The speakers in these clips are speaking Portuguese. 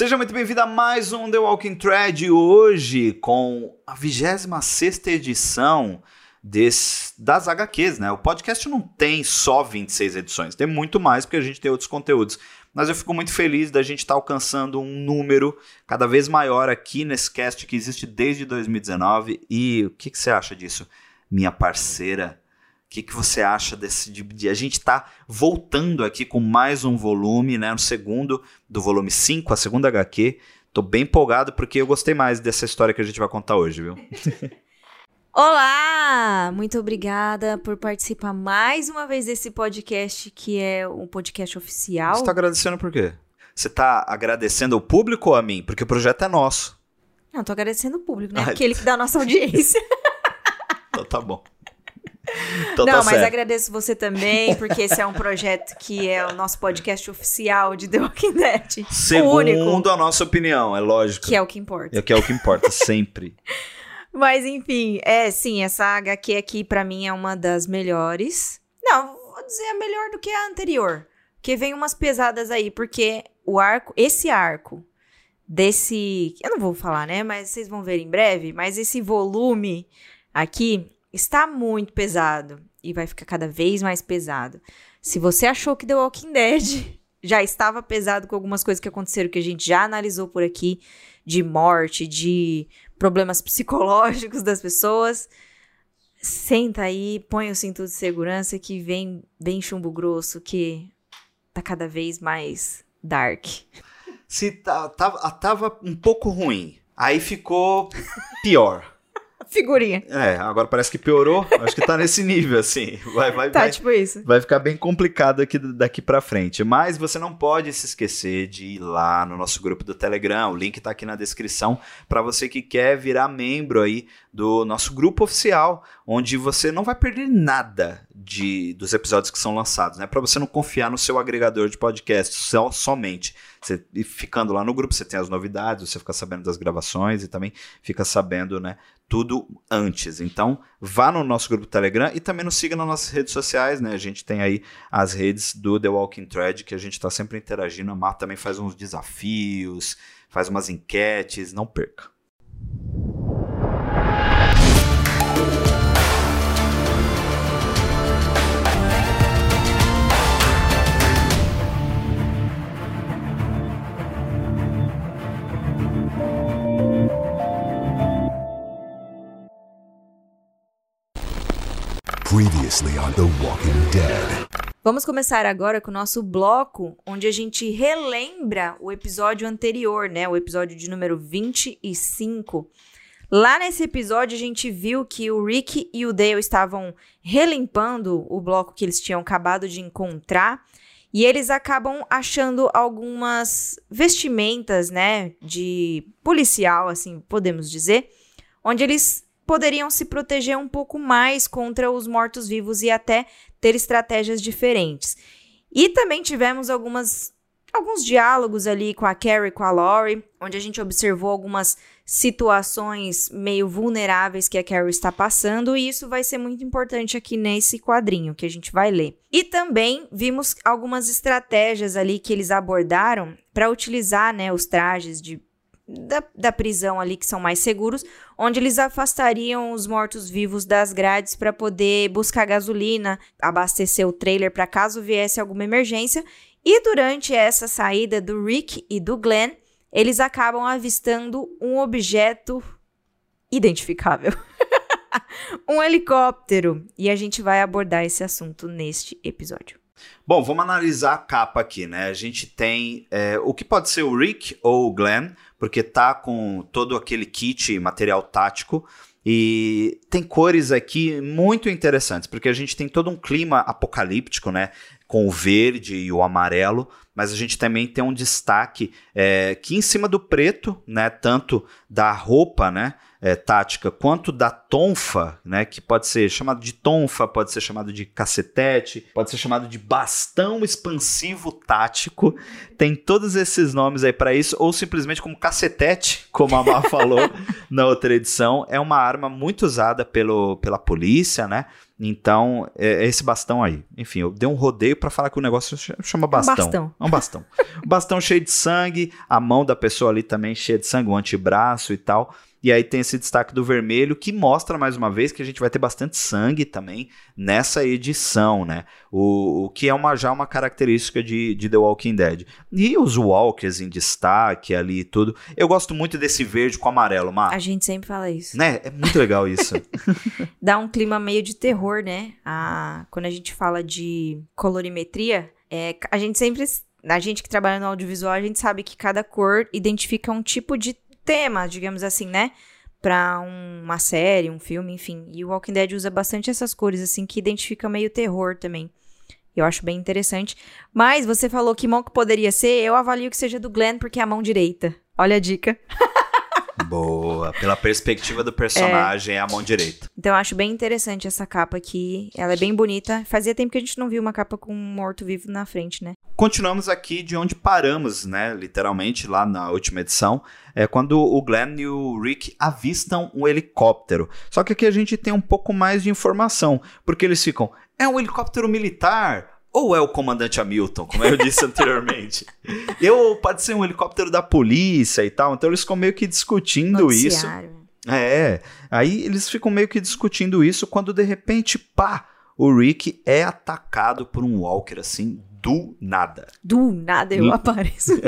Seja muito bem-vindo a mais um The Walking Thread hoje com a 26 edição das HQs, né? O podcast não tem só 26 edições, tem muito mais porque a gente tem outros conteúdos. Mas eu fico muito feliz da gente estar tá alcançando um número cada vez maior aqui nesse cast que existe desde 2019. E o que, que você acha disso, minha parceira? O que, que você acha desse de a gente está voltando aqui com mais um volume, né, no segundo do volume 5, a segunda HQ. Tô bem empolgado porque eu gostei mais dessa história que a gente vai contar hoje, viu? Olá! Muito obrigada por participar mais uma vez desse podcast, que é um podcast oficial. Você tá agradecendo por quê? Você tá agradecendo ao público ou a mim? Porque o projeto é nosso. Não, tô agradecendo o público, né? Ai. Aquele que dá a nossa audiência. então tá bom. Então Não, tá mas certo. agradeço você também, porque esse é um projeto que é o nosso podcast oficial de The Walking Dead. Segundo a nossa opinião, é lógico. Que é o que importa. É que é o que importa, sempre. Mas enfim, é sim, essa HQ aqui para mim é uma das melhores. Não, vou dizer a melhor do que a anterior. Porque vem umas pesadas aí, porque o arco, esse arco desse, eu não vou falar, né, mas vocês vão ver em breve, mas esse volume aqui está muito pesado e vai ficar cada vez mais pesado. Se você achou que The Walking Dead já estava pesado com algumas coisas que aconteceram que a gente já analisou por aqui, de morte, de problemas psicológicos das pessoas, senta aí, põe o cinto de segurança que vem bem chumbo grosso, que tá cada vez mais dark. Se tava, tava um pouco ruim, aí ficou pior figurinha. É, agora parece que piorou. Acho que tá nesse nível, assim. Vai, vai, tá, vai, tipo isso. Vai ficar bem complicado aqui, daqui pra frente. Mas você não pode se esquecer de ir lá no nosso grupo do Telegram. O link tá aqui na descrição para você que quer virar membro aí do nosso grupo oficial, onde você não vai perder nada de, dos episódios que são lançados, né? Para você não confiar no seu agregador de podcast só, somente. Você, e ficando lá no grupo, você tem as novidades, você fica sabendo das gravações e também fica sabendo, né, tudo antes. Então, vá no nosso grupo Telegram e também nos siga nas nossas redes sociais, né? A gente tem aí as redes do The Walking Thread, que a gente está sempre interagindo. A Mar também faz uns desafios, faz umas enquetes, não perca. Previously on The Walking Dead. Vamos começar agora com o nosso bloco, onde a gente relembra o episódio anterior, né? O episódio de número 25. Lá nesse episódio, a gente viu que o Rick e o Dale estavam relimpando o bloco que eles tinham acabado de encontrar. E eles acabam achando algumas vestimentas, né? De policial, assim, podemos dizer. Onde eles poderiam se proteger um pouco mais contra os mortos-vivos e até ter estratégias diferentes. E também tivemos algumas alguns diálogos ali com a Carrie e com a Laurie, onde a gente observou algumas situações meio vulneráveis que a Carrie está passando, e isso vai ser muito importante aqui nesse quadrinho que a gente vai ler. E também vimos algumas estratégias ali que eles abordaram para utilizar, né, os trajes de da, da prisão ali, que são mais seguros, onde eles afastariam os mortos-vivos das grades para poder buscar gasolina, abastecer o trailer para caso viesse alguma emergência. E durante essa saída do Rick e do Glenn, eles acabam avistando um objeto identificável. um helicóptero. E a gente vai abordar esse assunto neste episódio. Bom, vamos analisar a capa aqui, né? A gente tem é, o que pode ser o Rick ou o Glenn, porque tá com todo aquele kit material tático. E tem cores aqui muito interessantes, porque a gente tem todo um clima apocalíptico, né? Com o verde e o amarelo, mas a gente também tem um destaque é, que em cima do preto, né? Tanto da roupa, né? É, tática, quanto da tonfa, né, que pode ser chamado de tonfa, pode ser chamado de cacetete, pode ser chamado de bastão expansivo tático. Tem todos esses nomes aí para isso, ou simplesmente como cacetete, como a Mar falou, na outra edição, é uma arma muito usada pelo, pela polícia, né? Então, é, é esse bastão aí. Enfim, eu dei um rodeio para falar que o negócio chama bastão. Um bastão. É um bastão. bastão cheio de sangue, a mão da pessoa ali também cheia de sangue, o antebraço e tal. E aí tem esse destaque do vermelho que mostra mais uma vez que a gente vai ter bastante sangue também nessa edição, né? O, o que é uma, já uma característica de, de The Walking Dead. E os walkers em destaque ali e tudo. Eu gosto muito desse verde com amarelo, Mar. A gente sempre fala isso. Né? É muito legal isso. Dá um clima meio de terror, né? A, quando a gente fala de colorimetria, é, a gente sempre a gente que trabalha no audiovisual, a gente sabe que cada cor identifica um tipo de tema, digamos assim, né? Pra um, uma série, um filme, enfim. E o Walking Dead usa bastante essas cores, assim, que identifica meio terror também. Eu acho bem interessante. Mas você falou que mão que poderia ser, eu avalio que seja do Glenn, porque é a mão direita. Olha a dica. Boa. Pela perspectiva do personagem, é, é a mão direita. Então eu acho bem interessante essa capa aqui. Ela é bem bonita. Fazia tempo que a gente não viu uma capa com um morto-vivo na frente, né? Continuamos aqui de onde paramos, né? Literalmente, lá na última edição. É quando o Glenn e o Rick avistam um helicóptero. Só que aqui a gente tem um pouco mais de informação. Porque eles ficam. É um helicóptero militar ou é o comandante Hamilton, como eu disse anteriormente. Eu pode ser um helicóptero da polícia e tal. Então eles ficam meio que discutindo Noticiário. isso. É, aí eles ficam meio que discutindo isso quando de repente, pá, o Rick é atacado por um Walker assim do nada. Do nada eu L apareço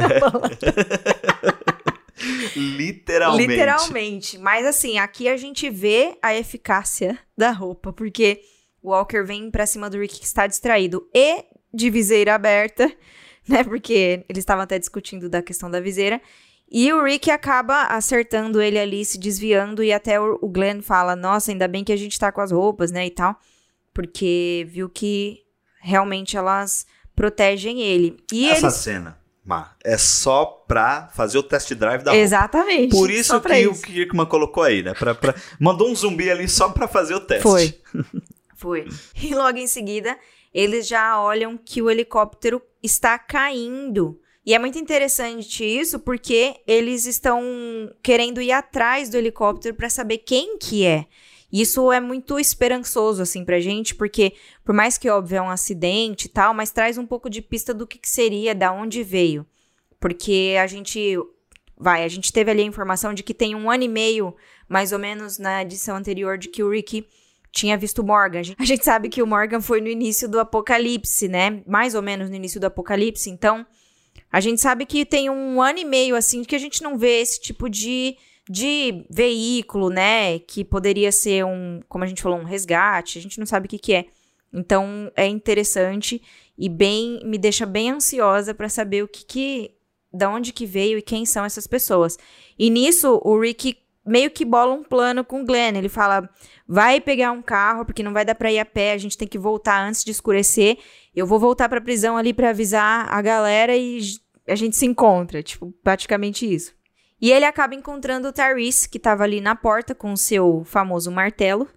Literalmente. Literalmente. Mas assim, aqui a gente vê a eficácia da roupa, porque o Walker vem pra cima do Rick que está distraído e de viseira aberta, né? Porque eles estavam até discutindo da questão da viseira. E o Rick acaba acertando ele ali, se desviando, e até o Glenn fala: Nossa, ainda bem que a gente tá com as roupas, né? E tal. Porque viu que realmente elas protegem ele. E Essa eles... cena. Má, é só pra fazer o test drive da Exatamente. Roupa. Por isso que isso. o Kirkman colocou aí, né? Pra, pra... Mandou um zumbi ali só pra fazer o teste. Foi. Foi. E logo em seguida, eles já olham que o helicóptero está caindo. E é muito interessante isso porque eles estão querendo ir atrás do helicóptero para saber quem que é. Isso é muito esperançoso assim pra gente, porque por mais que óbvio é um acidente e tal, mas traz um pouco de pista do que, que seria, da onde veio. Porque a gente vai, a gente teve ali a informação de que tem um ano e meio, mais ou menos na edição anterior, de que o Ricky tinha visto Morgan. A gente sabe que o Morgan foi no início do apocalipse, né? Mais ou menos no início do apocalipse. Então, a gente sabe que tem um ano e meio, assim, que a gente não vê esse tipo de, de veículo, né? Que poderia ser um, como a gente falou, um resgate. A gente não sabe o que, que é. Então, é interessante e bem me deixa bem ansiosa para saber o que que da onde que veio e quem são essas pessoas. E nisso o Rick meio que bola um plano com o Glenn. Ele fala: vai pegar um carro, porque não vai dar pra ir a pé, a gente tem que voltar antes de escurecer. Eu vou voltar pra prisão ali para avisar a galera e a gente se encontra. Tipo, praticamente isso. E ele acaba encontrando o Tyrese, que tava ali na porta com o seu famoso martelo.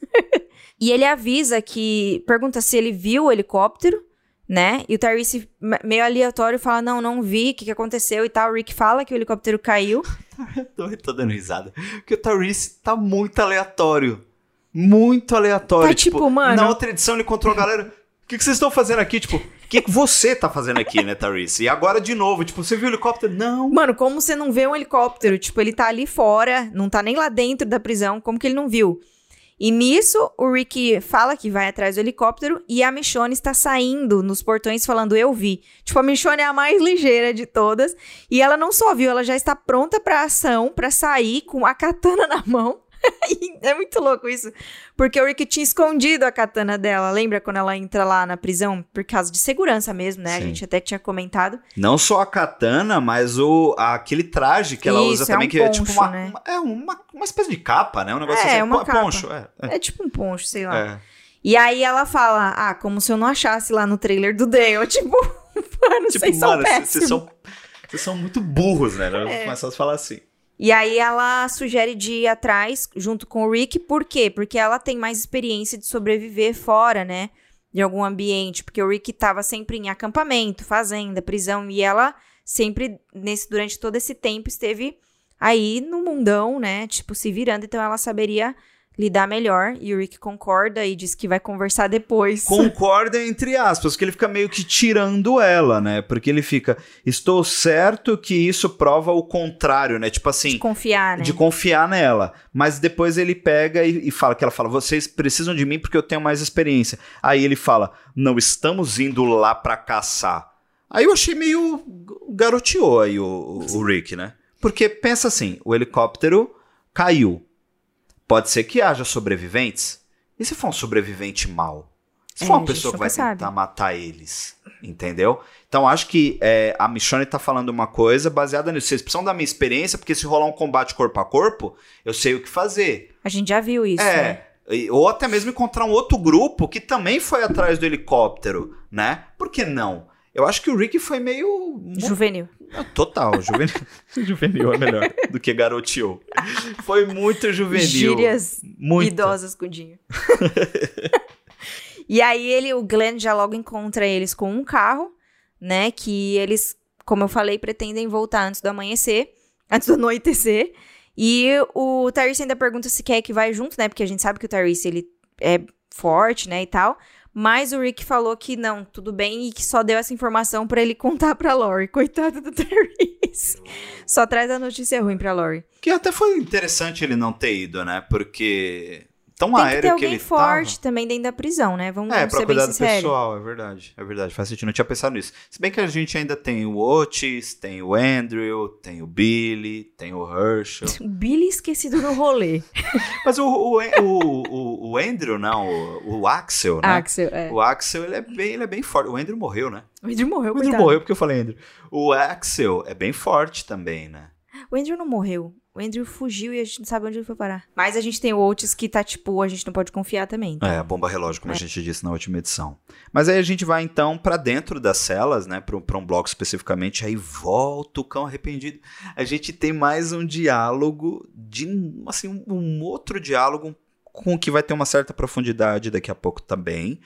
e ele avisa que. Pergunta se ele viu o helicóptero né? E o Tyrese, meio aleatório, fala: Não, não vi, o que, que aconteceu e tal. O Rick fala que o helicóptero caiu. tô, tô dando risada. Porque o Tyrese tá muito aleatório. Muito aleatório. Tá tipo, tipo mano. Na outra edição ele encontrou a galera. O que, que vocês estão fazendo aqui? Tipo, que, que você tá fazendo aqui, né, Tyrese? E agora de novo, tipo, você viu o helicóptero? Não. Mano, como você não vê um helicóptero? Tipo, ele tá ali fora, não tá nem lá dentro da prisão, como que ele não viu? E nisso, o Rick fala que vai atrás do helicóptero e a Michonne está saindo nos portões falando eu vi. Tipo, a Michonne é a mais ligeira de todas e ela não só viu, ela já está pronta para ação, para sair com a katana na mão é muito louco isso. Porque o Rick tinha escondido a katana dela. Lembra quando ela entra lá na prisão? Por causa de segurança mesmo, né? Sim. A gente até tinha comentado. Não só a katana, mas o aquele traje que ela isso, usa também, é um que poncho, é tipo uma, né? uma, é uma, uma espécie de capa, né? Um negócio é, assim. Uma capa. poncho. É, é. é tipo um poncho, sei lá. É. E aí ela fala, ah, como se eu não achasse lá no trailer do Dale. Tipo, mano, tipo, vocês mano, são Vocês são, são muito burros, né? É. Começar a falar assim. E aí ela sugere de ir atrás junto com o Rick, por quê? Porque ela tem mais experiência de sobreviver fora, né? De algum ambiente, porque o Rick estava sempre em acampamento, fazenda, prisão, e ela sempre, nesse, durante todo esse tempo, esteve Aí, no mundão, né, tipo, se virando, então ela saberia lidar melhor. E o Rick concorda e diz que vai conversar depois. Concorda entre aspas, porque ele fica meio que tirando ela, né? Porque ele fica, estou certo que isso prova o contrário, né? Tipo assim. De confiar, né? De confiar nela. Mas depois ele pega e, e fala que ela fala: vocês precisam de mim porque eu tenho mais experiência. Aí ele fala: não estamos indo lá para caçar. Aí eu achei meio garoteou aí o, o Rick, né? Porque pensa assim: o helicóptero caiu. Pode ser que haja sobreviventes. E se for um sobrevivente mau? Se for É, uma pessoa que vai tentar sabe. matar eles, entendeu? Então acho que é, a Michonne tá falando uma coisa baseada nisso. Vocês precisam da minha experiência, porque se rolar um combate corpo a corpo, eu sei o que fazer. A gente já viu isso, né? é. e- Ou até mesmo encontrar um outro grupo que também foi atrás do helicóptero, né? Por que não? Eu acho que o Rick foi meio. Juvenil. Total, juvenil. juvenil é melhor do que garoteou. Foi muito juvenil. Gírias muito. idosas com dinheiro. e aí ele, o Glenn já logo encontra eles com um carro, né? Que eles, como eu falei, pretendem voltar antes do amanhecer, antes do anoitecer. E o Tyrese ainda pergunta se quer que vai junto, né? Porque a gente sabe que o Tyrese, ele é forte, né, e tal. Mas o Rick falou que não, tudo bem, e que só deu essa informação pra ele contar pra Lori. Coitado do Tyrese. Só traz a notícia ruim pra Lori. Que até foi interessante ele não ter ido, né? Porque tão Tem que aéreo ter que, alguém ele forte também dentro da prisão, né? Vamos, tava. É, vamos pra ser bem cuidar do sinceros. pessoal, é verdade. É verdade, faz sentido. Não tinha pensado nisso. Se bem que a gente ainda tem o Otis, tem o Andrew, tem o Billy, tem o Herschel. O Billy esquecido no rolê. Mas o, o, o, o, o Andrew, não, o, o Axel, né? Axel, é. O Axel, ele é, bem, ele é bem forte. O Andrew morreu, né? O Andrew morreu, O Andrew coitado. morreu porque eu falei Andrew. O Axel é bem forte também, né? O Andrew não morreu. O Andrew fugiu e a gente não sabe onde ele foi parar. Mas a gente tem o Otis que tá, tipo, a gente não pode confiar também. É, a bomba relógio, como a gente disse na última edição. Mas aí a gente vai então pra dentro das celas, né, pra, um- pra um bloco especificamente, aí volta o cão arrependido. A gente tem mais um diálogo de, assim, um, um outro diálogo com que vai ter uma certa profundidade daqui a pouco também,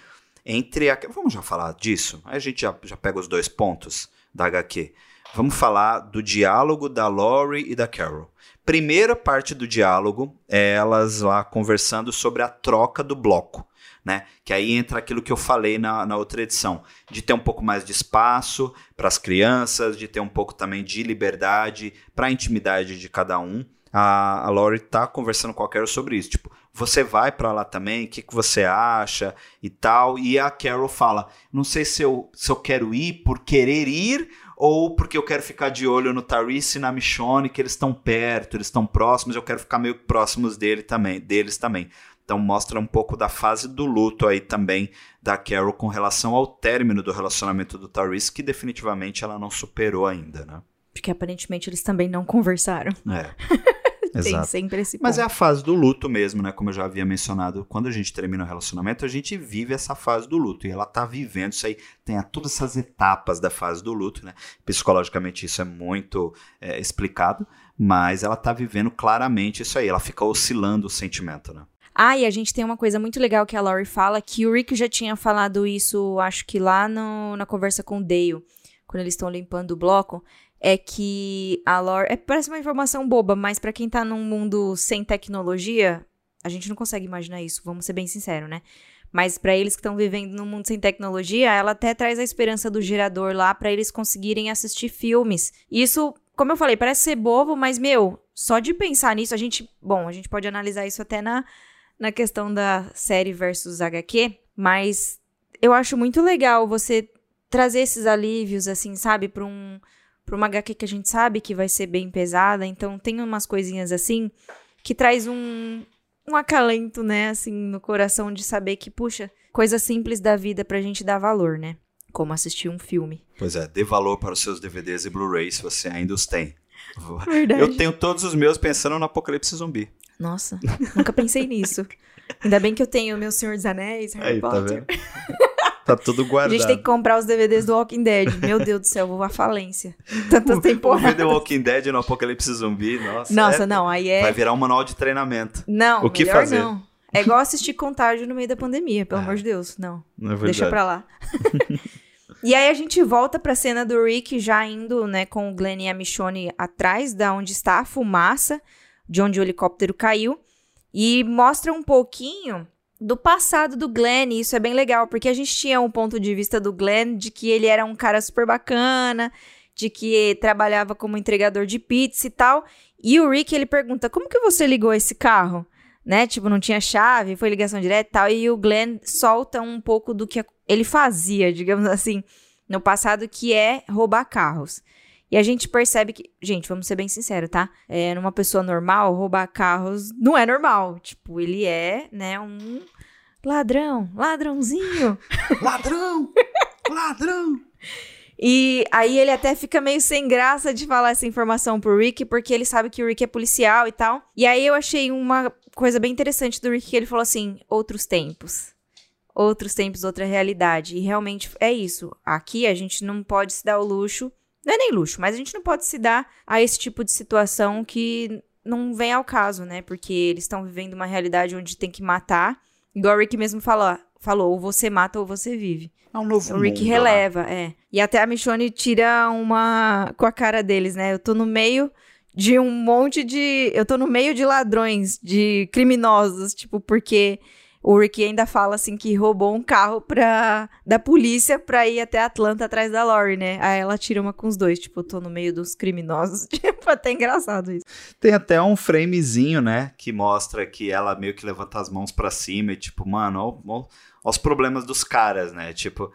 entre a... Vamos já falar disso? Aí a gente já, já pega os dois pontos da HQ. Vamos falar do diálogo da Laurie e da Carol. Primeira parte do diálogo é elas lá conversando sobre a troca do bloco. Né? Que aí entra aquilo que eu falei na, na outra edição, de ter um pouco mais de espaço para as crianças, de ter um pouco também de liberdade para a intimidade de cada um. A, a Lori tá conversando com a Carol sobre isso, tipo, você vai para lá também, o que, que você acha e tal. E a Carol fala, não sei se eu, se eu quero ir por querer ir ou porque eu quero ficar de olho no Tarice e na Michonne, que eles estão perto, eles estão próximos, eu quero ficar meio próximos dele também, deles também. Então mostra um pouco da fase do luto aí também da Carol com relação ao término do relacionamento do Tarice, que definitivamente ela não superou ainda, né? Porque aparentemente eles também não conversaram. É. Tem Exato. sempre esse ponto. Mas é a fase do luto mesmo, né? Como eu já havia mencionado, quando a gente termina o relacionamento, a gente vive essa fase do luto. E ela tá vivendo isso aí, tem todas essas etapas da fase do luto, né? Psicologicamente isso é muito é, explicado, mas ela tá vivendo claramente isso aí. Ela fica oscilando o sentimento, né? Ah, e a gente tem uma coisa muito legal que a Laurie fala, que o Rick já tinha falado isso, acho que lá no- na conversa com o Dale, quando eles estão limpando o bloco, é que a Laurie... É, parece uma informação boba, mas pra quem tá num mundo sem tecnologia, a gente não consegue imaginar isso, vamos ser bem sinceros, né? Mas pra eles que estão vivendo num mundo sem tecnologia, ela até traz a esperança do gerador lá pra eles conseguirem assistir filmes. Isso, como eu falei, parece ser bobo, mas, meu, só de pensar nisso, a gente... Bom, a gente pode analisar isso até na na questão da série versus HQ, mas eu acho muito legal você trazer esses alívios, assim, sabe, pra um para uma HQ que a gente sabe que vai ser bem pesada, então tem umas coisinhas assim que traz um um acalento, né, assim, no coração de saber que, puxa, coisa simples da vida pra gente dar valor, né? Como assistir um filme. Pois é, dê valor para os seus DVDs e Blu-rays se você ainda os tem. Verdade. Eu tenho todos os meus pensando no Apocalipse Zumbi. Nossa, nunca pensei nisso. Ainda bem que eu tenho meu Senhor dos Anéis, Harry Aí, tá Potter. vendo? tá tudo A guardado. gente tem que comprar os DVDs do Walking Dead. Meu Deus do céu, vou à falência. Tantas O- O The temporadas. Walking Dead no Apocalipse Zumbi, nossa. Nossa, é- não, aí é. Vai virar um manual de treinamento. Não, o que fazer? não. É igual assistir contágio no meio da pandemia, pelo Ah, amor de Deus. Não, Não é deixa pra lá. E aí a gente volta pra cena do Rick já indo, né, com o Glenn e a Michonne atrás da onde está a fumaça, de onde o helicóptero caiu, e mostra um pouquinho do passado do Glenn, isso é bem legal, porque a gente tinha um ponto de vista do Glenn de que ele era um cara super bacana, de que trabalhava como entregador de pizza e tal. E o Rick, ele pergunta: "Como que você ligou esse carro?" Né? Tipo, não tinha chave, foi ligação direta e tal. E o Glenn solta um pouco do que ele fazia, digamos assim, no passado, que é roubar carros. E a gente percebe que, gente, vamos ser bem sinceros, tá? É, numa pessoa normal, roubar carros não é normal. Tipo, ele é, né, um ladrão, ladrãozinho. ladrão! ladrão! E aí ele até fica meio sem graça de falar essa informação pro Rick, porque ele sabe que o Rick é policial e tal. E aí eu achei uma coisa bem interessante do Rick, que ele falou assim, outros tempos. Outros tempos, outra realidade. E realmente é isso. Aqui a gente não pode se dar o luxo, não é nem luxo, mas a gente não pode se dar a esse tipo de situação que não vem ao caso, né? Porque eles estão vivendo uma realidade onde tem que matar. Igual o Rick mesmo falou, falou, ou você mata ou você vive. É um novo O Rick mundo, releva, é. E até a Michonne tira uma com a cara deles, né? Eu tô no meio de um monte de. Eu tô no meio de ladrões, de criminosos, tipo, porque o Rick ainda fala assim que roubou um carro pra, da polícia pra ir até Atlanta atrás da Lori, né? Aí ela tira uma com os dois, tipo, tô no meio dos criminosos. Tipo, até engraçado isso. Tem até um framezinho, né, que mostra que ela meio que levanta as mãos pra cima e tipo, mano, ó, ó, ó os problemas dos caras, né? Tipo,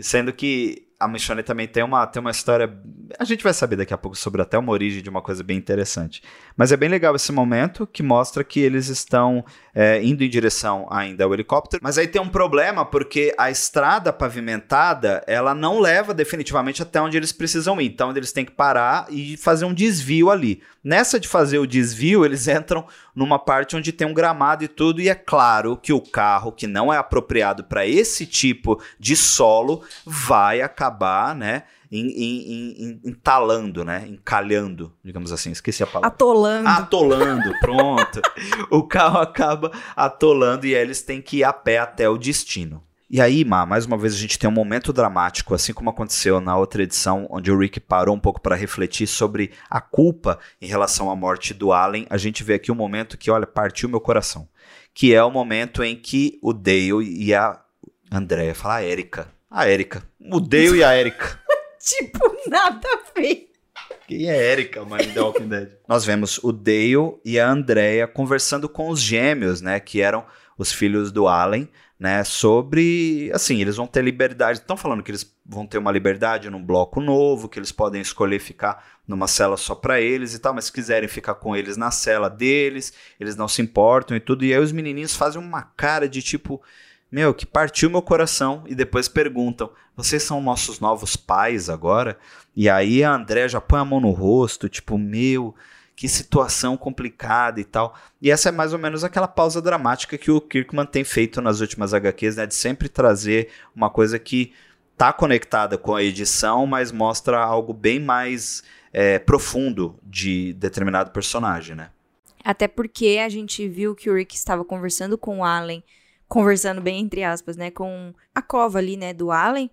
sendo que a Michonne também tem uma, tem uma história. A gente vai saber daqui a pouco sobre até uma origem de uma coisa bem interessante. Mas é bem legal esse momento que mostra que eles estão é, indo em direção ainda ao helicóptero. Mas aí tem um problema porque a estrada pavimentada ela não leva definitivamente até onde eles precisam ir. Então eles têm que parar e fazer um desvio ali. Nessa de fazer o desvio, eles entram numa parte onde tem um gramado e tudo, e é claro que o carro que não é apropriado para esse tipo de solo vai acabar, né? Em, entalando, né? Encalhando, digamos assim. Esqueci a palavra. Atolando. Atolando, pronto. o carro acaba atolando e eles têm que ir a pé até o destino. E aí, Má, mais uma vez a gente tem um momento dramático, assim como aconteceu na outra edição, onde o Rick parou um pouco para refletir sobre a culpa em relação à morte do Allen. A gente vê aqui um momento que, olha, partiu meu coração. Que é o momento em que o Dale e a Andrea, falar Erika. A Erika. O Dale e a Erika. tipo, nada a ver. Quem é Erika, mãe The Walking Dead? Nós vemos o Dale e a Andrea conversando com os gêmeos, né? Que eram os filhos do Allen, né? Sobre, assim, eles vão ter liberdade. Estão falando que eles vão ter uma liberdade num bloco novo, que eles podem escolher ficar numa cela só para eles e tal, mas se quiserem ficar com eles na cela deles, eles não se importam e tudo. E aí os menininhos fazem uma cara de tipo, meu, que partiu meu coração e depois perguntam: "Vocês são nossos novos pais agora?" E aí a André já põe a mão no rosto, tipo, meu, que situação complicada e tal. E essa é mais ou menos aquela pausa dramática que o Kirkman tem feito nas últimas HQs, né? De sempre trazer uma coisa que tá conectada com a edição, mas mostra algo bem mais é, profundo de determinado personagem, né? Até porque a gente viu que o Rick estava conversando com o Allen, conversando bem entre aspas, né? Com a cova ali, né? Do Allen.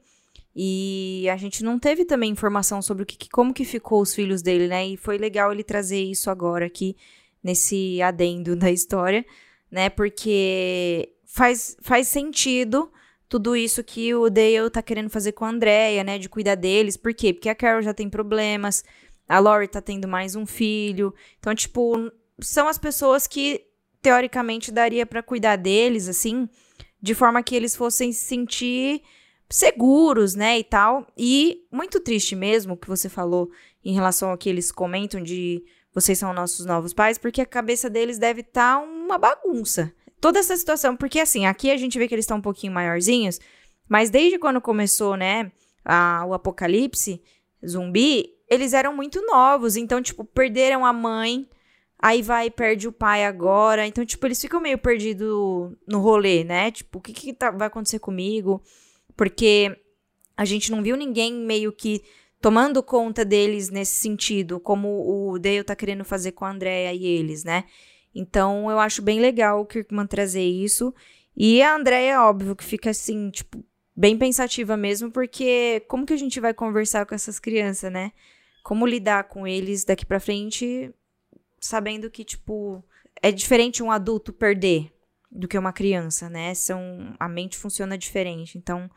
E a gente não teve também informação sobre o que, como que ficou os filhos dele, né? E foi legal ele trazer isso agora aqui nesse adendo da história, né? Porque faz, faz sentido tudo isso que o Dale tá querendo fazer com a Andrea, né? De cuidar deles. Por quê? Porque a Carol já tem problemas, a Lori tá tendo mais um filho. Então, tipo, são as pessoas que teoricamente daria para cuidar deles, assim, de forma que eles fossem se sentir seguros, né, e tal. E muito triste mesmo o que você falou em relação ao que eles comentam de vocês são nossos novos pais, porque a cabeça deles deve estar tá uma bagunça. Toda essa situação, porque assim, aqui a gente vê que eles estão um pouquinho maiorzinhos, mas desde quando começou, né, a, o apocalipse zumbi, eles eram muito novos, então, tipo, perderam a mãe, aí vai perde o pai agora, então, tipo, eles ficam meio perdidos no rolê, né, tipo, o que, que tá, vai acontecer comigo? porque a gente não viu ninguém meio que tomando conta deles nesse sentido, como o Dale tá querendo fazer com a Andrea e eles, né? Então eu acho bem legal o Kirkman trazer isso. E a Andrea, óbvio, que fica assim, tipo, bem pensativa mesmo, porque como que a gente vai conversar com essas crianças, né? Como lidar com eles daqui para frente, sabendo que, tipo, é diferente um adulto perder do que uma criança, né? São, a mente funciona diferente. Então,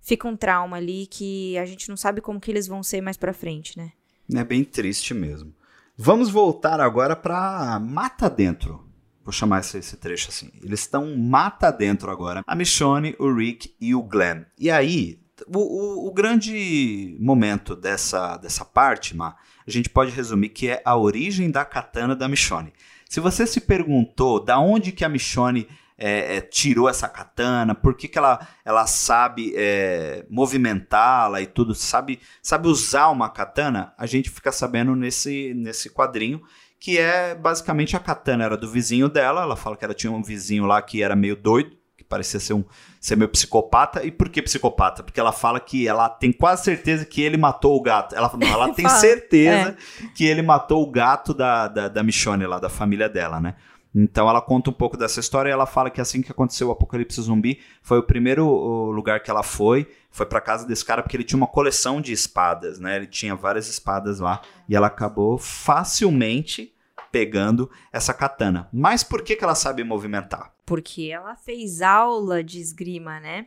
fica um trauma ali que a gente não sabe como que eles vão ser mais para frente, né? É bem triste mesmo. Vamos voltar agora para mata dentro. Vou chamar esse, esse trecho assim. Eles estão mata dentro agora. A Michonne, o Rick e o Glenn. E aí, o, o, o, grande momento dessa, dessa parte, Ma, a gente pode resumir que é a origem da katana da Michonne. Se você se perguntou da onde que a Michonne é, é, tirou essa katana, por que, que ela, ela sabe é, movimentá-la e tudo, sabe, sabe usar uma katana, a gente fica sabendo nesse, nesse quadrinho, que é basicamente a katana era do vizinho dela, ela fala que ela tinha um vizinho lá que era meio doido, parecia ser, um, ser meio psicopata. E por que psicopata? Porque ela fala que ela tem quase certeza que ele matou o gato. Ela, não, ela tem certeza é. que ele matou o gato da, da, da Michonne lá, da família dela, né? Então ela conta um pouco dessa história e ela fala que assim que aconteceu o apocalipse zumbi, foi o primeiro lugar que ela foi, foi para casa desse cara porque ele tinha uma coleção de espadas, né? Ele tinha várias espadas lá e ela acabou facilmente pegando essa katana. Mas por que, que ela sabe movimentar? Porque ela fez aula de esgrima, né?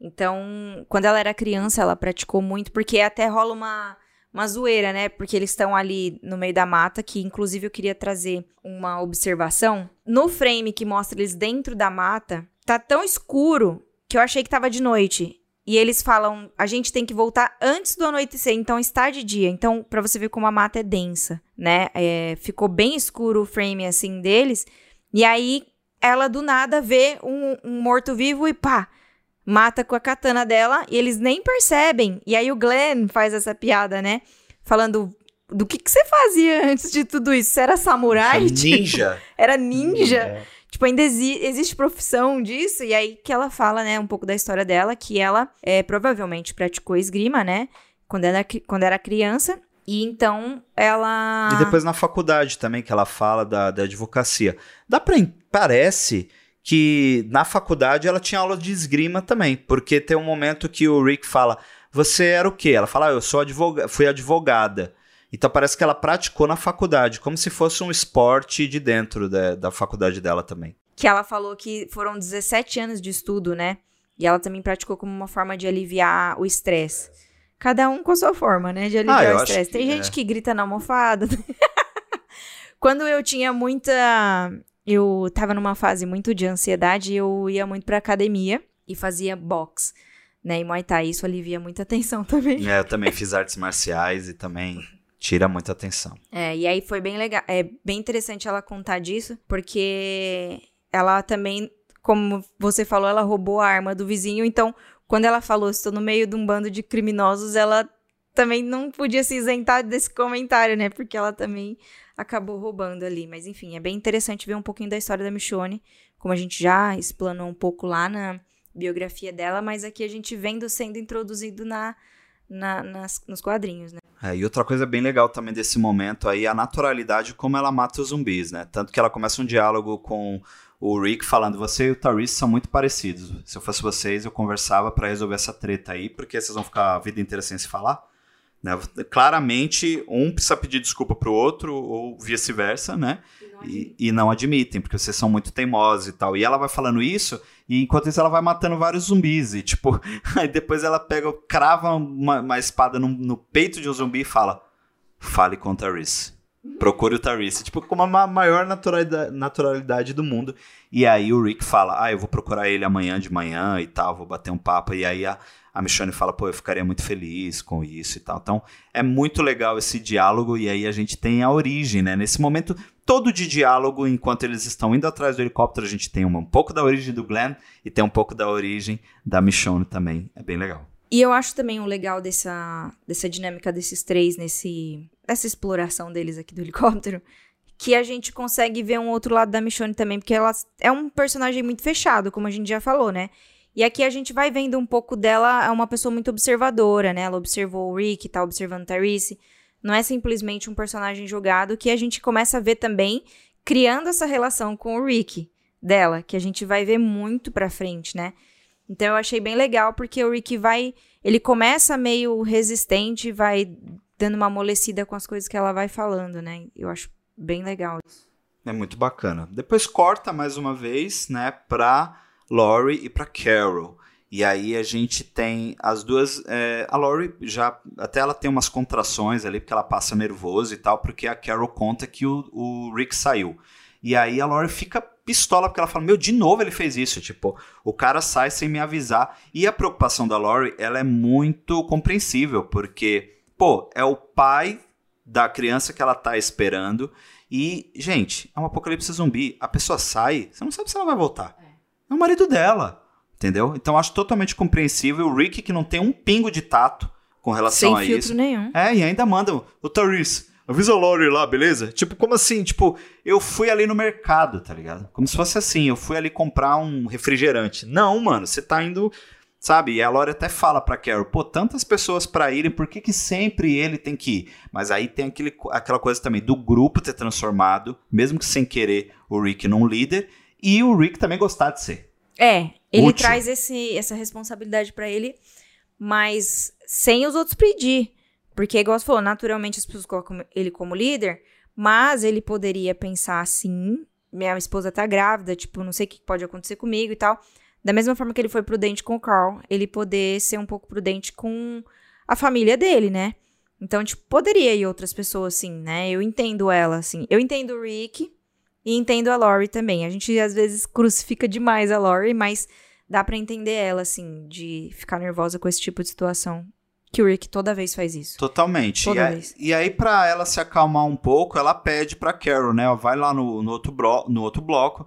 Então, quando ela era criança, ela praticou muito, porque até rola uma uma zoeira, né? Porque eles estão ali no meio da mata, que inclusive eu queria trazer uma observação. No frame que mostra eles dentro da mata, tá tão escuro que eu achei que tava de noite. E eles falam, a gente tem que voltar antes do anoitecer, então está de dia. Então, para você ver como a mata é densa, né? É, ficou bem escuro o frame assim deles. E aí ela do nada vê um, um morto-vivo e pá, mata com a katana dela e eles nem percebem. E aí o Glenn faz essa piada, né? Falando do que, que você fazia antes de tudo isso? Você era samurai? Ninja. Tipo, era ninja. É. Tipo, ainda exi existe profissão disso. E aí que ela fala, né, um pouco da história dela, que ela é, provavelmente praticou esgrima, né? Quando era, quando era criança. E então ela. E depois na faculdade também, que ela fala da, da advocacia. Dá pra. Parece que na faculdade ela tinha aula de esgrima também, porque tem um momento que o Rick fala: Você era o quê? Ela fala: ah, Eu sou advoga fui advogada. Então parece que ela praticou na faculdade, como se fosse um esporte de dentro da, da faculdade dela também. Que ela falou que foram 17 anos de estudo, né? E ela também praticou como uma forma de aliviar o estresse. Cada um com a sua forma, né? De aliviar ah, o estresse. Tem gente é. que grita na almofada. Quando eu tinha muita eu tava numa fase muito de ansiedade eu ia muito pra academia e fazia box, né? E Muay Thai, isso alivia muita atenção também. É, eu também fiz artes marciais e também tira muita atenção. É, e aí foi bem legal, é bem interessante ela contar disso, porque ela também, como você falou, ela roubou a arma do vizinho, então quando ela falou, estou no meio de um bando de criminosos, ela também não podia se isentar desse comentário, né? Porque ela também acabou roubando ali. Mas enfim, é bem interessante ver um pouquinho da história da Michonne, como a gente já explanou um pouco lá na biografia dela, mas aqui a gente vendo sendo introduzido na, na nas, nos quadrinhos, né? É, e outra coisa bem legal também desse momento aí, a naturalidade como ela mata os zumbis, né? Tanto que ela começa um diálogo com o Rick falando: Você e o Tariq são muito parecidos. Se eu fosse vocês, eu conversava para resolver essa treta aí, porque vocês vão ficar a vida inteira sem se falar. Né? Claramente, um precisa pedir desculpa para o outro, ou vice-versa, né? E, e, não admitem, porque vocês são muito teimosos e tal. E ela vai falando isso, e enquanto isso ela vai matando vários zumbis. E tipo, aí depois ela pega, crava uma, uma espada no, no, peito de um zumbi e fala: Fale com o Tarice. Procure o Tarice. Tipo, com uma maior naturalidade, naturalidade do mundo. E aí o Rick fala: Ah, eu vou procurar ele amanhã de manhã e tal, vou bater um papo. E aí a, a Michonne fala, pô, eu ficaria muito feliz com isso e tal. Então, é muito legal esse diálogo e aí a gente tem a origem, né? Nesse momento todo de diálogo, enquanto eles estão indo atrás do helicóptero, a gente tem um pouco da origem do Glenn e tem um pouco da origem da Michonne também. É bem legal. E eu acho também o legal dessa, dessa dinâmica desses três, nesse, nessa exploração deles aqui do helicóptero, que a gente consegue ver um outro lado da Michonne também, porque ela é um personagem muito fechado, como a gente já falou, né? E aqui a gente vai vendo um pouco dela, é uma pessoa muito observadora, né? Ela observou o Rick, tá observando Tyrese. Não é simplesmente um personagem jogado que a gente começa a ver também criando essa relação com o Rick dela, que a gente vai ver muito pra frente, né? Então eu achei bem legal, porque o Rick vai. Ele começa meio resistente, vai dando uma amolecida com as coisas que ela vai falando, né? Eu acho bem legal isso. É muito bacana. Depois corta mais uma vez, né, pra Lori e pra Carol. E aí a gente tem as duas. É, a Lori já. Até ela tem umas contrações ali, porque ela passa nervoso e tal, porque a Carol conta que o, o Rick saiu. E aí a Lori fica pistola, porque ela fala: Meu, de novo ele fez isso. Tipo, o cara sai sem me avisar. E a preocupação da Lori, ela é muito compreensível, porque, pô, é o pai da criança que ela tá esperando. E, gente, é um apocalipse zumbi. A pessoa sai, você não sabe se ela vai voltar. É, o marido dela. Entendeu? Então acho totalmente compreensível. O Rick, que não tem um pingo de tato com relação Sem a filtro isso. nenhum. É, e ainda manda o Therese, avisa a Lori lá, beleza? Tipo, como assim? Tipo, eu fui ali no mercado, tá ligado? Como se fosse assim, eu fui ali comprar um refrigerante. Não, mano, você tá indo, sabe? E a Lori até fala pra Carol, pô, tantas pessoas pra irem, por que, que sempre ele tem que ir? Mas aí tem aquele, aquela coisa também do grupo ter transformado, mesmo que sem querer, o Rick num líder, e o Rick também gostar de ser. É, ele Útil. traz esse, essa responsabilidade pra ele, mas sem os outros pedir. Porque, igual você falou, naturalmente as pessoas colocam ele como líder, mas ele poderia pensar assim: minha esposa tá grávida, tipo, não sei o que pode acontecer comigo e tal. Da mesma forma que ele foi prudente com o Carl, ele poder ser um pouco prudente com a família dele, né? Então, tipo, poderia ir outras pessoas, assim, né? Eu entendo ela, assim. Eu entendo o Rick e entendo a Lori também. A gente, às vezes, crucifica demais a Lori, mas dá pra entender ela, assim, de ficar nervosa com esse tipo de situação. Que o Rick toda vez faz isso. Totalmente. Toda e, aí, vez. e aí, pra ela se acalmar um pouco, ela pede pra Carol, né? Vai lá no, no, outro, bro, no outro bloco,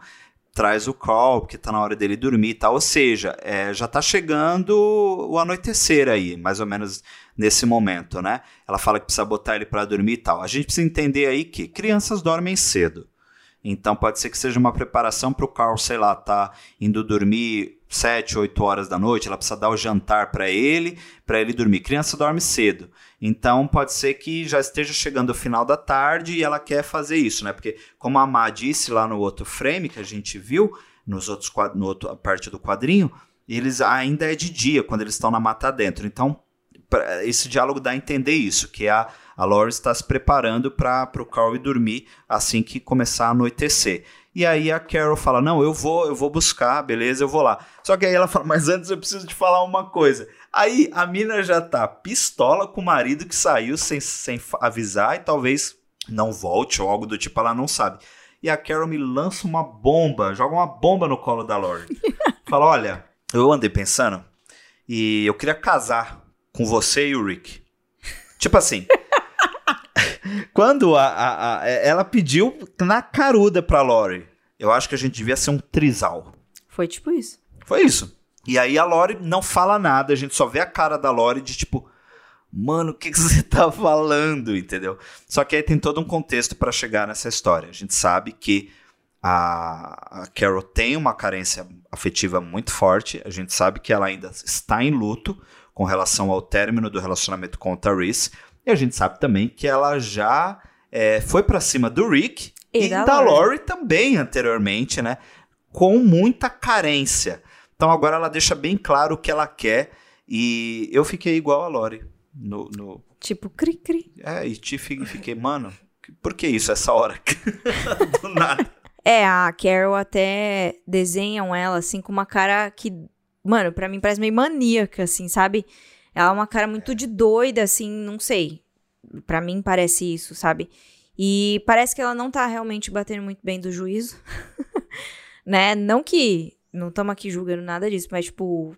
traz o Carl, porque tá na hora dele dormir e tal. Ou seja, é, já tá chegando o anoitecer aí, mais ou menos nesse momento, né? Ela fala que precisa botar ele pra dormir e tal. A gente precisa entender aí que crianças dormem cedo. Então pode ser que seja uma preparação para o Carl, sei lá, tá indo dormir 7, 8 horas da noite, ela precisa dar o jantar para ele, para ele dormir. Criança dorme cedo. Então pode ser que já esteja chegando o final da tarde e ela quer fazer isso, né? Porque como a Má disse lá no outro frame que a gente viu, nos outros no outro a parte do quadrinho, eles ainda é de dia quando eles estão na mata dentro. Então pra- esse diálogo dá a entender isso, que a a Lori está se preparando para o Carl ir dormir assim que começar a anoitecer. E aí a Carol fala: Não, eu vou, eu vou buscar, beleza, eu vou lá. Só que aí ela fala: Mas antes eu preciso te falar uma coisa. Aí a mina já tá pistola com o marido que saiu sem, sem avisar e talvez não volte ou algo do tipo, ela não sabe. E a Carol me lança uma bomba, joga uma bomba no colo da Lori. fala: Olha, eu andei pensando e eu queria casar com você e o Rick. Tipo assim. Quando a, a- a- ela pediu na caruda pra Lori, eu acho que a gente devia ser um trisal. Foi tipo isso. Foi isso. E aí a Lori não fala nada, a gente só vê a cara da Lori de tipo, mano, o que, que você tá falando, entendeu? Só que aí tem todo um contexto pra chegar nessa história. A gente sabe que a, a Carol tem uma carência afetiva muito forte, a gente sabe que ela ainda está em luto com relação ao término do relacionamento com o Therese, e a gente sabe também que ela já é, foi pra cima do Rick E e, da da Lori. Lori também anteriormente, né? Com muita carência. Então agora ela deixa bem claro o que ela quer. E eu fiquei igual a Lori. No, no- Tipo, cri-cri. é, e te fi- fiquei, mano, por que isso essa hora? Do nada. É, a Carol até desenham ela assim com uma cara que, mano, pra mim parece meio maníaca, assim, sabe? Ela é uma cara muito de doida, assim, não sei. Pra mim parece isso, sabe? E parece que ela não tá realmente batendo muito bem do juízo. né? Não que. Não estamos aqui julgando nada disso, mas, tipo,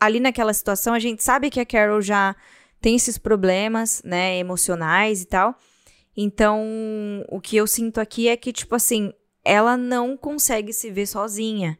ali naquela situação a gente sabe que a Carol já tem esses problemas, né, emocionais e tal. Então, o que eu sinto aqui é que, tipo assim, ela não consegue se ver sozinha.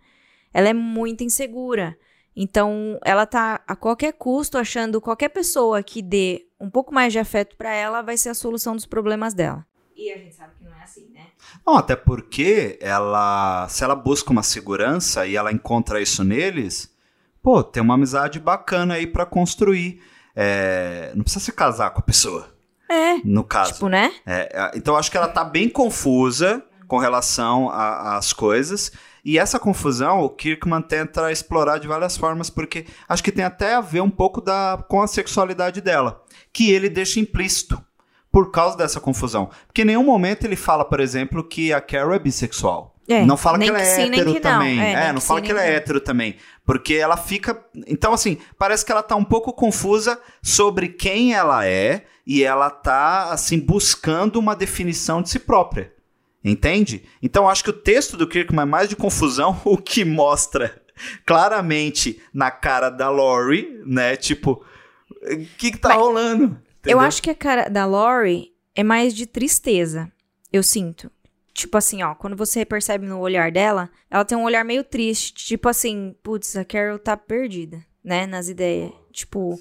Ela é muito insegura. Então, ela tá a qualquer custo achando qualquer pessoa que dê um pouco mais de afeto pra ela vai ser a solução dos problemas dela. E a gente sabe que não é assim, né? Não, até porque ela, se ela busca uma segurança e ela encontra isso neles, pô, tem uma amizade bacana aí pra construir. É, não precisa se casar com a pessoa, É. no caso. Tipo, né? É, é, então eu acho que ela tá bem confusa com relação às coisas. E essa confusão o Kirkman tenta explorar de várias formas, porque acho que tem até a ver um pouco da, com a sexualidade dela, que ele deixa implícito por causa dessa confusão. Porque em nenhum momento ele fala, por exemplo, que a Carol é bissexual. É, não fala que ela é sim, hétero também. Não. É, é não fala que ela é hétero também. Porque ela fica. Então, assim, parece que ela tá um pouco confusa sobre quem ela é e ela tá, assim, buscando uma definição de si própria. Entende? Então, acho que o texto do Kirkman é mais de confusão, o que mostra claramente na cara da Lori, né? Tipo, o que, que tá Mas rolando? Entendeu? Eu acho que a cara da Lori é mais de tristeza. Eu sinto. Tipo assim, ó, quando você percebe no olhar dela, ela tem um olhar meio triste. Tipo assim, putz, a Carol tá perdida, né? Nas ideias. Tipo,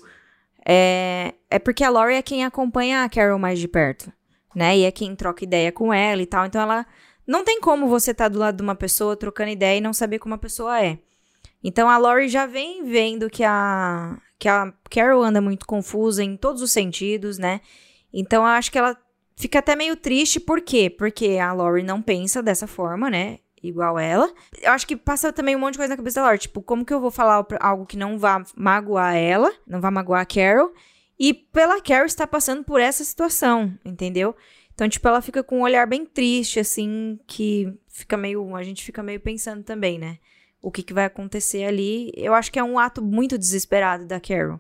é, é porque a Laurie é quem acompanha a Carol mais de perto, né? E é quem troca ideia com ela e tal. Então ela. Não tem como você estar tá do lado de uma pessoa trocando ideia e não saber como a pessoa é. Então a Laurie já vem vendo que a, que a Carol anda muito confusa em todos os sentidos, né? Então eu acho que ela Fica até meio triste, por quê? Porque a Lori não pensa dessa forma, né? Igual ela. Eu acho que passa também um monte de coisa na cabeça da Lori. Tipo, como que eu vou falar algo que não vá magoar ela, não vá magoar a Carol? E pela Carol estar passando por essa situação, entendeu? Então, tipo, ela fica com um olhar bem triste, assim, que fica meio. A gente fica meio pensando também, né? O que, que vai acontecer ali. Eu acho que é um ato muito desesperado da Carol,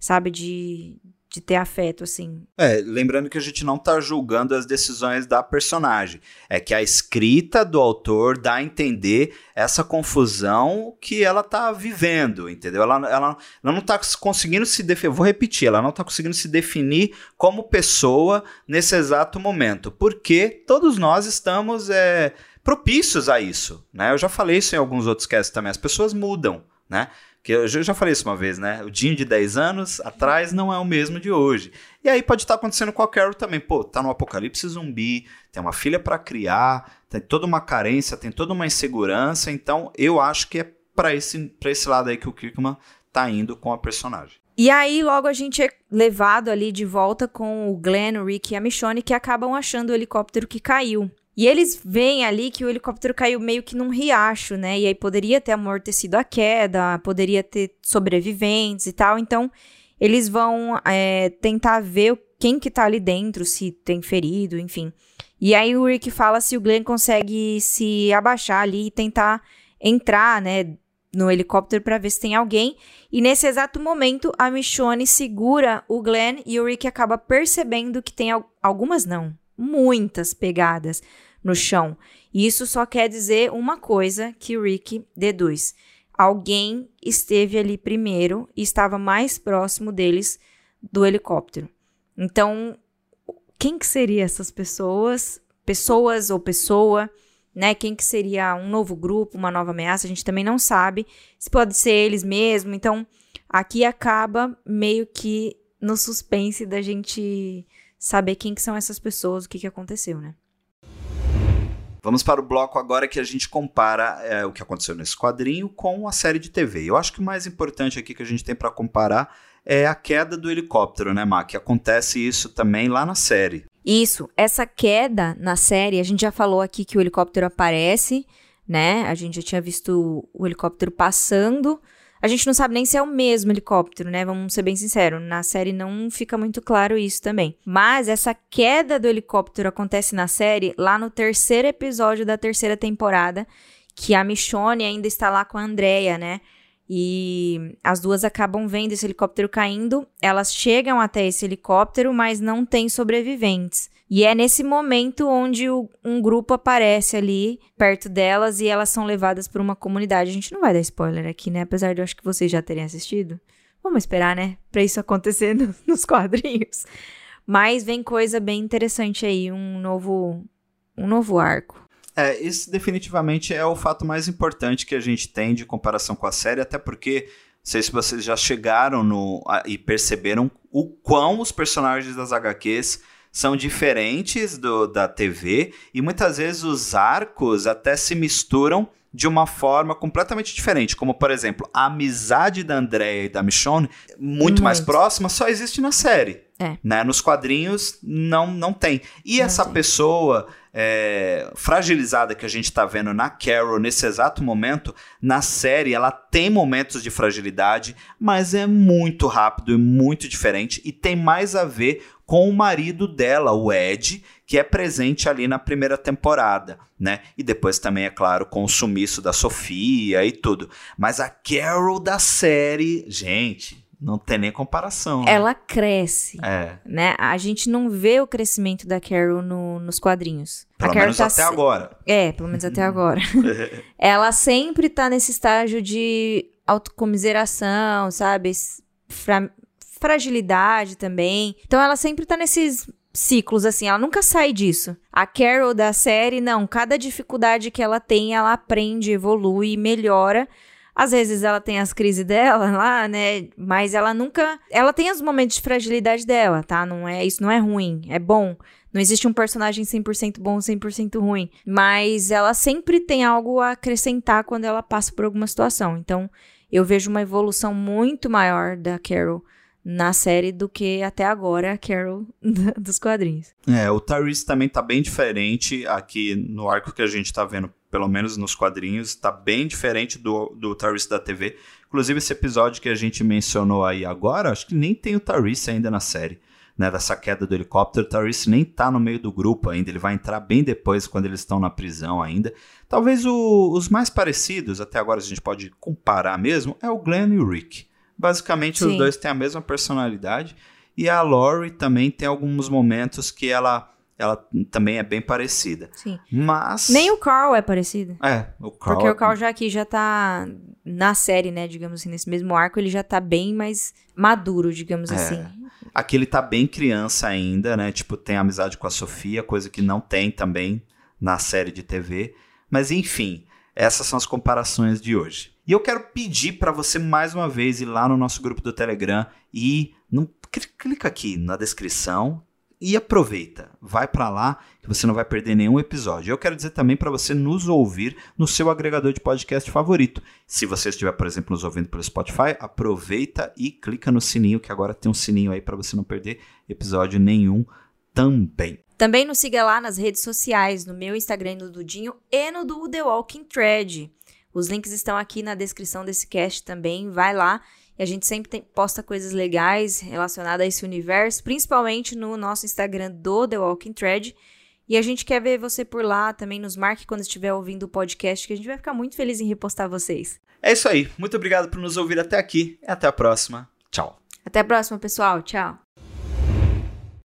sabe? De, de ter afeto, assim. É, lembrando que a gente não tá julgando as decisões da personagem. É que a escrita do autor dá a entender essa confusão que ela tá vivendo, entendeu? Ela, ela, ela não tá conseguindo se definir. Vou repetir, ela não tá conseguindo se definir como pessoa nesse exato momento. Porque todos nós estamos é, propícios a isso. Né? Eu já falei isso em alguns outros casts também. As pessoas mudam, né? Que eu já falei isso uma vez, né? O Dinho de 10 anos atrás não é o mesmo de hoje. E aí pode estar acontecendo com a Carol também. Pô, tá no apocalipse zumbi, tem uma filha para criar, tem toda uma carência, tem toda uma insegurança. Então eu acho que é para esse, esse lado aí que o Kirkman tá indo com a personagem. E aí, logo a gente é levado ali de volta com o Glenn, o Rick e a Michonne, que acabam achando o helicóptero que caiu. E eles veem ali que o helicóptero caiu meio que num riacho, né? E aí poderia ter amortecido a queda, poderia ter sobreviventes e tal. Então, eles vão é, tentar ver quem que tá ali dentro, se tem ferido, enfim. E aí o Rick fala se o Glenn consegue se abaixar ali e tentar entrar, né, no helicóptero para ver se tem alguém. E nesse exato momento, a Michonne segura o Glenn e o Rick acaba percebendo que tem algumas não, muitas pegadas no chão. Isso só quer dizer uma coisa que o Rick deduz. Alguém esteve ali primeiro e estava mais próximo deles do helicóptero. Então, quem que seria essas pessoas? Pessoas ou pessoa, né? Quem que seria um novo grupo, uma nova ameaça? A gente também não sabe. Se pode ser eles mesmo. Então, aqui acaba meio que no suspense da gente saber quem que são essas pessoas, o que, que aconteceu, né? Vamos para o bloco agora que a gente compara é, o que aconteceu nesse quadrinho com a série de TV. Eu acho que o mais importante aqui que a gente tem para comparar é a queda do helicóptero, né, Mac? Acontece isso também lá na série. Isso, essa queda na série, a gente já falou aqui que o helicóptero aparece, né? A gente já tinha visto o helicóptero passando a gente não sabe nem se é o mesmo helicóptero, né? Vamos ser bem sinceros. Na série não fica muito claro isso também. Mas essa queda do helicóptero acontece na série lá no terceiro episódio da terceira temporada, que a Michonne ainda está lá com a Andrea, né? E as duas acabam vendo esse helicóptero caindo. Elas chegam até esse helicóptero, mas não tem sobreviventes. E é nesse momento onde o, um grupo aparece ali perto delas e elas são levadas por uma comunidade. A gente não vai dar spoiler aqui, né? Apesar de eu acho que vocês já terem assistido. Vamos esperar, né? Pra isso acontecer no, nos quadrinhos. Mas vem coisa bem interessante aí, um novo, um novo arco. É, isso definitivamente é o fato mais importante que a gente tem de comparação com a série, até porque não sei se vocês já chegaram no a, e perceberam o quão os personagens das HQs são diferentes do, da TV e muitas vezes os arcos até se misturam de uma forma completamente diferente. Como, por exemplo, a amizade da Andrea e da Michonne, muito, muito. mais próxima, só existe na série. É. Né? Nos quadrinhos não, não tem. E não essa tem. pessoa é, fragilizada que a gente está vendo na Carol nesse exato momento, na série ela tem momentos de fragilidade, mas é muito rápido e muito diferente e tem mais a ver com o marido dela, o Ed, que é presente ali na primeira temporada, né? E depois também, é claro, com o sumiço da Sofia e tudo. Mas a Carol da série, gente, não tem nem comparação. Né? Ela cresce. É. Né? A gente não vê o crescimento da Carol no, nos quadrinhos. Pelo menos tá até se... agora. É, pelo menos até agora. ela sempre tá nesse estágio de autocomiseração, sabe? Fra... Fragilidade também. Então ela sempre tá nesses ciclos, assim, ela nunca sai disso. A Carol da série, não, cada dificuldade que ela tem, ela aprende, evolui, melhora às vezes ela tem as crises dela lá, né? Mas ela nunca. Ela tem os momentos de fragilidade dela, tá? Não é Isso não é ruim, é bom. Não existe um personagem 100% bom, 100% ruim. Mas ela sempre tem algo a acrescentar quando ela passa por alguma situação. Então, eu vejo uma evolução muito maior da Carol na série do que até agora a Carol dos quadrinhos. É, o Tyrese também tá bem diferente aqui no arco que a gente tá vendo, pelo menos nos quadrinhos, tá bem diferente do, do Tyrese da TV. Inclusive esse episódio que a gente mencionou aí agora, acho que nem tem o Tyrese ainda na série. Né, dessa queda do helicóptero, o Tyrese nem tá no meio do grupo ainda, ele vai entrar bem depois, quando eles estão na prisão ainda. Talvez o, os mais parecidos, até agora a gente pode comparar mesmo, é o Glenn e o Rick. Basicamente, Sim. os dois têm a mesma personalidade. E a Lori também tem alguns momentos que ela ela também é bem parecida. Sim. Mas. Nem o Carl é parecido. É, o Carl. Porque o Carl já aqui já tá na série, né? Digamos assim, nesse mesmo arco, ele já tá bem mais maduro, digamos é. assim. Aqui ele tá bem criança ainda, né? Tipo, tem amizade com a Sofia, coisa que não tem também na série de TV. Mas enfim, essas são as comparações de hoje. E eu quero pedir para você mais uma vez ir lá no nosso grupo do Telegram e não, clica aqui na descrição e aproveita. Vai para lá que você não vai perder nenhum episódio. Eu quero dizer também para você nos ouvir no seu agregador de podcast favorito. Se você estiver, por exemplo, nos ouvindo pelo Spotify, aproveita e clica no sininho que agora tem um sininho aí para você não perder episódio nenhum também. Também nos siga lá nas redes sociais, no meu Instagram no Dudinho e no do The Walking Thread. Os links estão aqui na descrição desse cast também. Vai lá. E a gente sempre tem, posta coisas legais relacionadas a esse universo, principalmente no nosso Instagram do The Walking Thread. E a gente quer ver você por lá, também nos marque quando estiver ouvindo o podcast, que a gente vai ficar muito feliz em repostar vocês. É isso aí. Muito obrigado por nos ouvir até aqui e até a próxima. Tchau. Até a próxima, pessoal. Tchau.